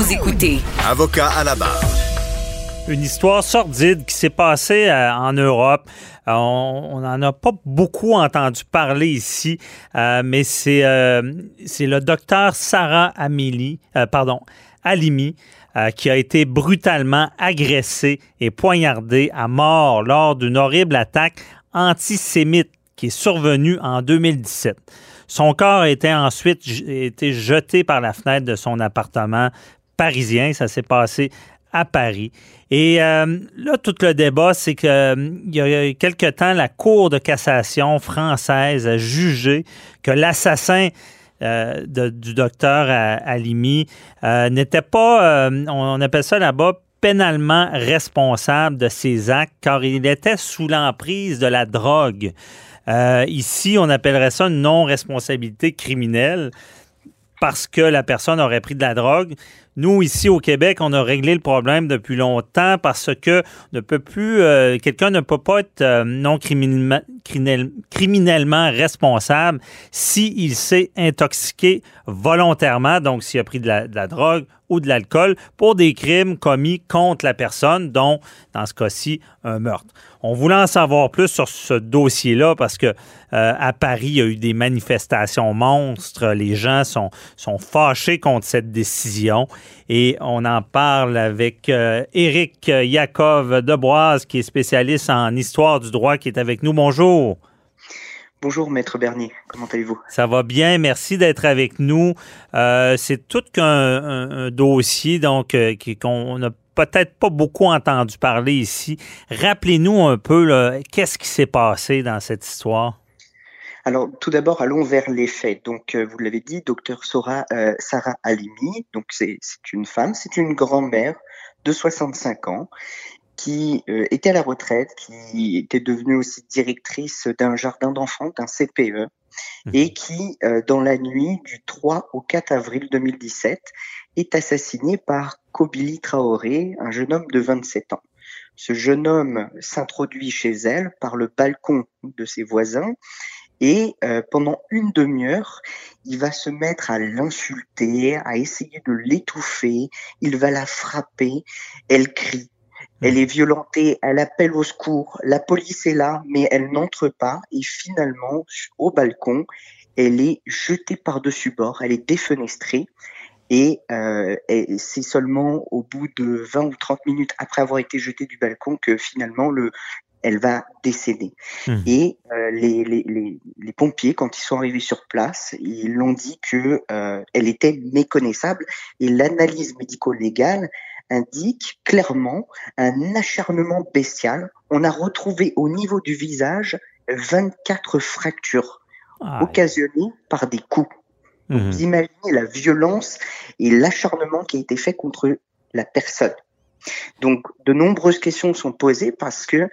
Vous écoutez Avocat à la barre. Une histoire sordide qui s'est passée euh, en Europe. Euh, on n'en a pas beaucoup entendu parler ici, euh, mais c'est c'est le docteur Sarah Amélie, pardon, Alimi, qui a été brutalement agressé et poignardé à mort lors d'une horrible attaque antisémite qui est survenue en 2017. Son corps a été ensuite été jeté par la fenêtre de son appartement parisien. Ça s'est passé à Paris. Et euh, là, tout le débat, c'est qu'il euh, y a quelque temps, la Cour de cassation française a jugé que l'assassin euh, du docteur Alimi n'était pas, on appelle ça là-bas, pénalement responsable de ses actes car il était sous l'emprise de la drogue. Ici, on appellerait ça une non-responsabilité criminelle parce que la personne aurait pris de la drogue. Nous, ici au Québec, on a réglé le problème depuis longtemps parce que ne peut plus, euh, quelqu'un ne peut pas être euh, non criminellement, criminellement responsable s'il s'est intoxiqué volontairement, donc s'il a pris de la, drogue ou de l'alcool pour des crimes commis contre la personne, dont, dans ce cas-ci, un meurtre. On voulait en savoir plus sur ce dossier-là parce que euh, à Paris, il y a eu des manifestations monstres. Les gens sont, sont fâchés contre cette décision et on en parle avec euh, Éric Yakov Deboise, qui est spécialiste en histoire du droit, qui est avec nous. Bonjour. Bonjour Maître Bernier, comment allez-vous? Ça va bien, merci d'être avec nous. Euh, c'est tout qu'un dossier donc euh, qu'on n'a peut-être pas beaucoup entendu parler ici. Rappelez-nous un peu qu'est-ce qui s'est passé dans cette histoire? Alors, tout d'abord, allons vers les faits. Donc, euh, vous l'avez dit, docteur Sora, Sarah Alimi, donc c'est une femme, c'est une grand-mère de 65 ans qui euh, était à la retraite, qui était devenue aussi directrice d'un jardin d'enfants, d'un CPE, mhm. et qui, euh, dans la nuit du 3 au 4 avril 2017, est assassinée par Kobili Traoré, un jeune homme de 27 ans. Ce jeune homme s'introduit chez elle par le balcon de ses voisins et euh, pendant une demi-heure, il va se mettre à l'insulter, à essayer de l'étouffer, il va la frapper, elle crie, elle est violentée, elle appelle au secours, la police est là, mais elle n'entre pas. Et finalement, au balcon, elle est jetée par-dessus bord, elle est défenestrée. Et, euh, c'est seulement au bout de 20 ou 30 minutes après avoir été jetée du balcon que finalement le, elle va décéder. Mmh. Et euh, les, les, les, les, pompiers, quand ils sont arrivés sur place, ils l'ont dit que euh, elle était méconnaissable et l'analyse médico-légale indique clairement un acharnement bestial. On a retrouvé au niveau du visage 24 fractures occasionnées par des coups. Vous imaginez la violence et l'acharnement qui a été fait contre la personne. Donc, de nombreuses questions sont posées parce que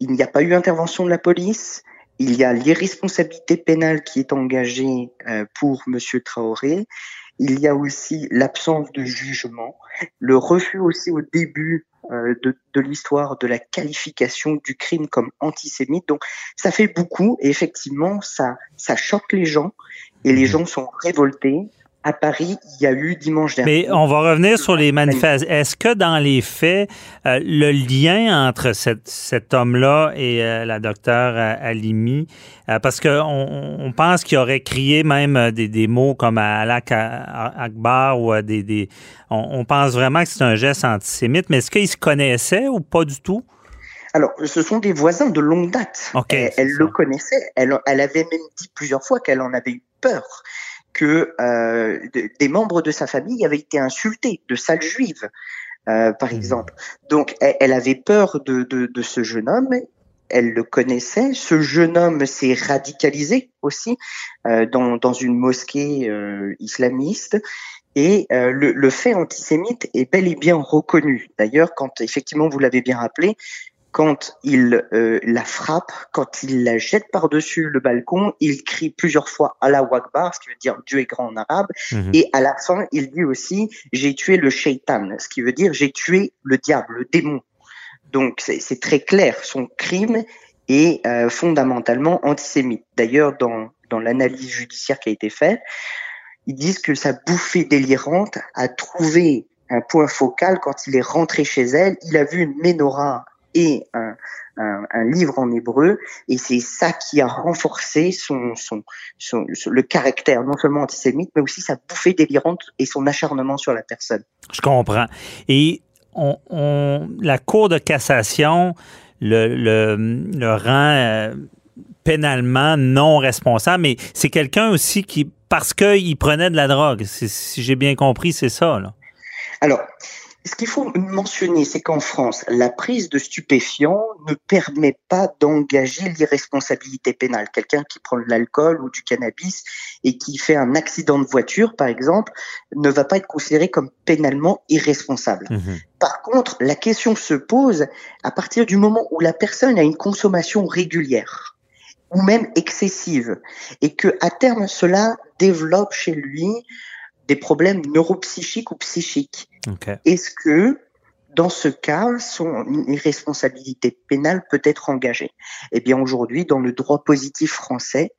il n'y a pas eu intervention de la police. Il y a l'irresponsabilité pénale qui est engagée euh, pour Monsieur Traoré il y a aussi l'absence de jugement, le refus aussi au début euh, de, de l'histoire de la qualification du crime comme antisémite. Donc ça fait beaucoup et effectivement ça, ça choque les gens et les mmh. gens sont révoltés à Paris, il y a eu dimanche dernier. Mais on va revenir sur les manifestations. Est-ce que dans les faits, euh, le lien entre cet homme-là et euh, la docteure euh, Alimi, parce qu'on on pense qu'il aurait crié même des, mots comme Alak Akbar ou des... on, pense vraiment que c'est un geste antisémite, mais est-ce qu'ils se connaissaient ou pas du tout? Alors, ce sont des voisins de longue date. elle, le connaissait. Elle, elle avait même dit plusieurs fois qu'elle en avait eu peur que euh, des membres de sa famille avaient été insultés, de sales juives, euh, par mmh. exemple. Donc, elle, avait peur de, de, de, ce jeune homme. Elle le connaissait. Ce jeune homme s'est radicalisé aussi euh, dans, dans une mosquée islamiste. Et euh, le, le, fait antisémite est bel et bien reconnu. D'ailleurs, quand effectivement vous l'avez bien rappelé, quand il euh, la frappe, quand il la jette par-dessus le balcon, il crie plusieurs fois Allah Akbar, ce qui veut dire Dieu est grand en arabe, mhm. et à la fin, il dit aussi j'ai tué le shaitan, ce qui veut dire j'ai tué le diable, le démon. Donc c'est très clair, son crime est euh, fondamentalement antisémite. D'ailleurs, dans, dans l'analyse judiciaire qui a été faite, ils disent que sa bouffée délirante a trouvé un point focal quand il est rentré chez elle. Il a vu une menorah et un, un, livre en hébreu, et c'est ça qui a renforcé son, son, son, le caractère non seulement antisémite, mais aussi sa bouffée délirante et son acharnement sur la personne. Je comprends. Et on, on la Cour de cassation le, le, le rend euh, pénalement non responsable, mais c'est quelqu'un aussi qui, parce qu'il prenait de la drogue, si j'ai bien compris, c'est ça. Là. Alors, ce qu'il faut mentionner, c'est qu'en France, la prise de stupéfiants ne permet pas d'engager l'irresponsabilité pénale. Quelqu'un qui prend de l'alcool ou du cannabis et qui fait un accident de voiture, par exemple, ne va pas être considéré comme pénalement irresponsable. Mmh par contre, la question se pose à partir du moment où la personne a une consommation régulière ou même excessive et que à terme cela développe chez lui des problèmes neuropsychiques ou psychiques. Est-ce que dans ce cas, son irresponsabilité pénale peut être engagée? Eh bien, aujourd'hui, dans le droit positif français,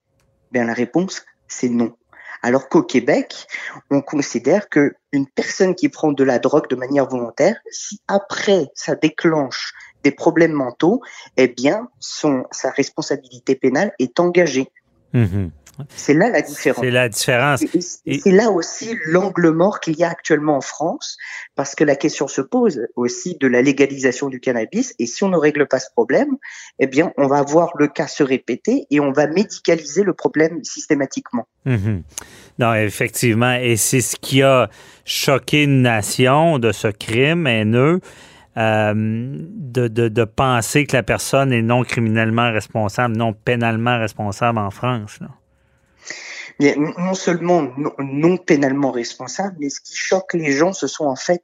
bien la réponse c'est non. Alors qu'au Québec, on considère que une personne qui prend de la drogue de manière volontaire, si après ça déclenche des problèmes mentaux, eh bien, son, sa responsabilité pénale est engagée. Mhm. C'est là la différence. C'est la différence. C'est là aussi l'angle mort qu'il y a actuellement en France, parce que la question se pose aussi de la légalisation du cannabis. Et si on ne règle pas ce problème, eh bien, on va voir le cas se répéter et on va médicaliser le problème systématiquement. Mhm. Non, effectivement. Et c'est ce qui a choqué une nation de ce crime haineux. Euh, de, de, de, penser que la personne est non criminellement responsable, non pénalement responsable en France. Là non seulement non, pénalement responsable, mais ce qui choque les gens, ce sont en fait,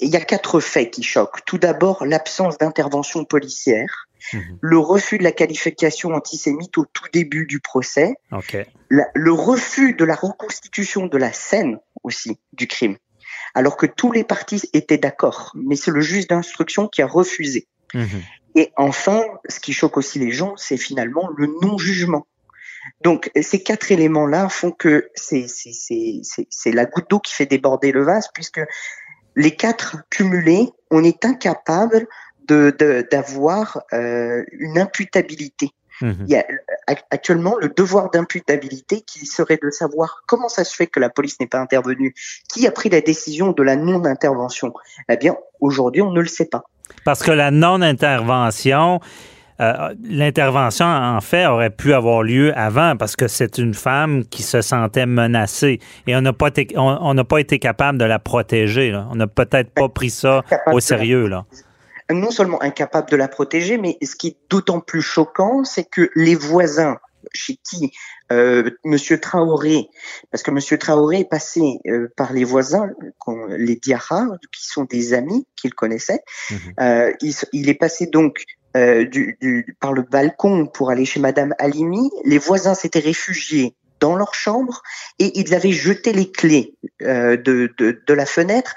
il y a quatre faits qui choquent. Tout d'abord, l'absence d'intervention policière. Mhm. Le refus de la qualification antisémite au tout début du procès. le refus de la reconstitution de la scène aussi du crime. Alors que tous les partis étaient d'accord. Mais c'est le juge d'instruction qui a refusé. Mhm. Et enfin, ce qui choque aussi les gens, c'est finalement le non-jugement. Donc ces quatre éléments-là font que c'est la goutte d'eau qui fait déborder le vase, puisque les quatre cumulés, on est incapable d'avoir de, euh, une imputabilité. Mhm. Il y a actuellement le devoir d'imputabilité qui serait de savoir comment ça se fait que la police n'est pas intervenue, qui a pris la décision de la non-intervention. Eh bien, aujourd'hui, on ne le sait pas. Parce que la non-intervention, euh, l'intervention, en fait, aurait pu avoir lieu avant parce que c'est une femme qui se sentait menacée et on n'a pas, été, on, n'a pas été capable de la protéger. On n'a peut-être pas pris ça au sérieux. Là. Non seulement incapable de la protéger, mais ce qui est d'autant plus choquant, c'est que les voisins chez qui euh, Monsieur Traoré, parce que Monsieur Traoré est passé euh, par les voisins, les Diarra, qui sont des amis qu'il connaissait. Mhm. Euh, il, il, est passé donc euh, du, du, par le balcon pour aller chez Madame Halimi. Les voisins s'étaient réfugiés dans leur chambre et ils avaient jeté les clés euh, de, de, de, la fenêtre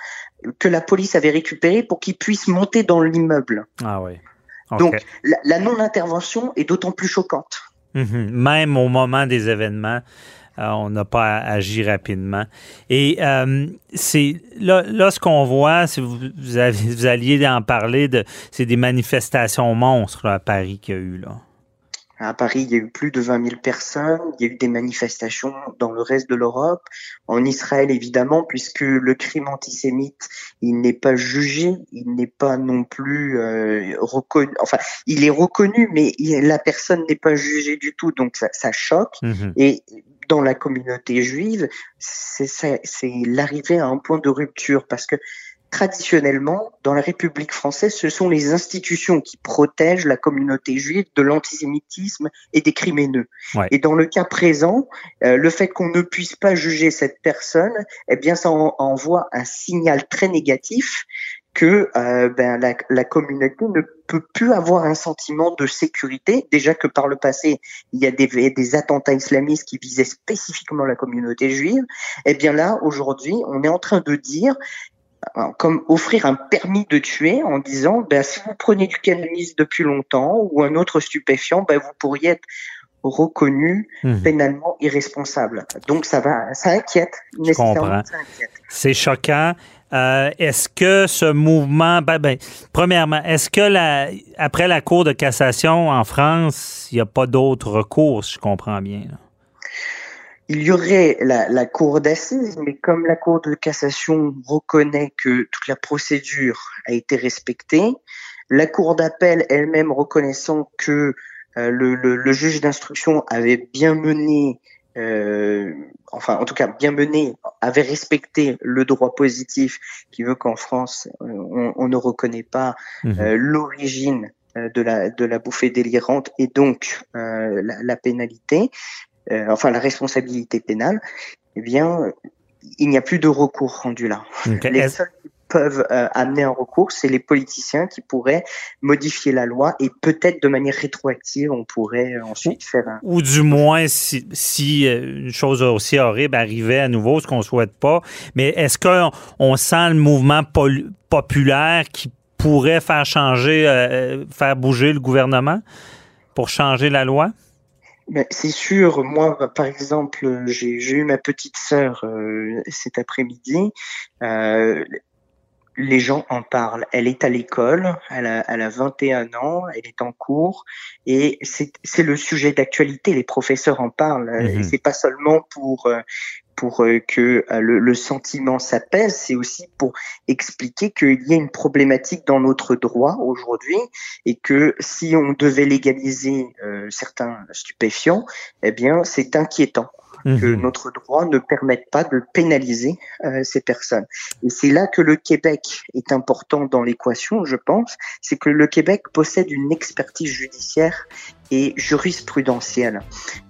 que la police avait récupérées pour qu'ils puissent monter dans l'immeuble. Ah oui. Donc la, la non-intervention est d'autant plus choquante. Mhm. Même au moment des événements. Euh, on n'a pas agi rapidement. Et euh, c'est là, là, ce qu'on voit, si vous, vous, alliez en parler, de, c'est des manifestations monstres à Paris qu'il y a eu là. À Paris, il y a eu plus de 20 000 personnes. Il y a eu des manifestations dans le reste de l'Europe. En Israël, évidemment, puisque le crime antisémite, il n'est pas jugé, il n'est pas non plus euh, reconnu. Enfin, il est reconnu, mais la personne n'est pas jugée du tout. Donc, ça, ça choque. Mm-hmm. Et dans la communauté juive, c'est l'arrivée à un point de rupture parce que traditionnellement, dans la République française, ce sont les institutions qui protègent la communauté juive de l'antisémitisme et des crimineux. Et dans le cas présent, euh, le fait qu'on ne puisse pas juger cette personne, eh bien, ça envoie un signal très négatif que euh, ben, la, la, communauté ne peut plus avoir un sentiment de sécurité. Déjà que par le passé, il y a des, des attentats islamistes qui visaient spécifiquement la communauté juive. Eh bien là, aujourd'hui, on est en train de dire comme offrir un permis de tuer en disant ben, si vous prenez du cannabis depuis longtemps ou un autre stupéfiant, ben, vous pourriez être reconnu mmh. pénalement irresponsable. Donc ça va, ça inquiète nécessairement. C'est choquant. Euh, est-ce que ce mouvement, ben, ben, premièrement, est-ce que la, après la Cour de cassation en France, il n'y a pas d'autres recours, si je comprends bien? Il y aurait la, la Cour d'assises, mais comme la Cour de cassation reconnaît que toute la procédure a été respectée, la Cour d'appel elle-même reconnaissant que euh, le, le, le, juge d'instruction avait bien mené, euh, enfin en tout cas bien mené, avait respecté le droit positif qui veut qu'en France euh, on, on, ne reconnaît pas euh, l'origine de la, de la bouffée délirante et donc la, la, pénalité, enfin la responsabilité pénale, eh bien il n'y a plus de recours rendu là. Les seuls peuvent euh, amener un recours, c'est les politiciens qui pourraient modifier la loi et peut-être de manière rétroactive, on pourrait euh, ensuite faire un... Ou du moins, si, si euh, une chose aussi horrible arrivait à nouveau, ce qu'on souhaite pas, mais est-ce qu'on on sent le mouvement populaire qui pourrait faire changer, faire bouger le gouvernement pour changer la loi? Ben, c'est sûr, moi, par exemple, j'ai eu ma petite sœur cet après-midi. Euh, les gens en parlent. Elle est à l'école, elle a, elle a 21 ans, elle est en cours et c'est le sujet d'actualité. Les professeurs en parlent. Mhm. C'est pas seulement pour euh, pour euh, que euh, le, le sentiment s'apaise, c'est aussi pour expliquer qu'il y a une problématique dans notre droit aujourd'hui et que si on devait légaliser certains stupéfiants, eh bien c'est inquiétant que mhm. notre droit ne permette pas de pénaliser euh, ces personnes. Et c'est là que le Québec est important dans l'équation, je pense, c'est que le Québec possède une expertise judiciaire et jurisprudentielle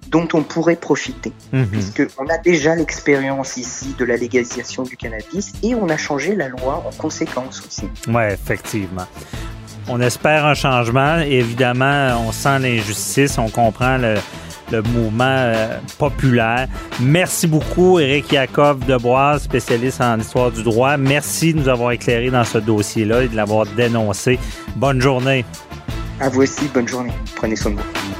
dont on pourrait profiter, mhm. puisqu'on a déjà l'expérience ici de la légalisation du cannabis et on a changé la loi en conséquence aussi. Oui, effectivement. On espère un changement. Évidemment, on sent l'injustice, on comprend le, le mouvement euh, populaire. Merci beaucoup, Éric Yakov de Boise, spécialiste en histoire du droit. Merci de nous avoir éclairé dans ce dossier-là et de l'avoir dénoncé. Bonne journée. À vous aussi, bonne journée. Prenez soin de vous.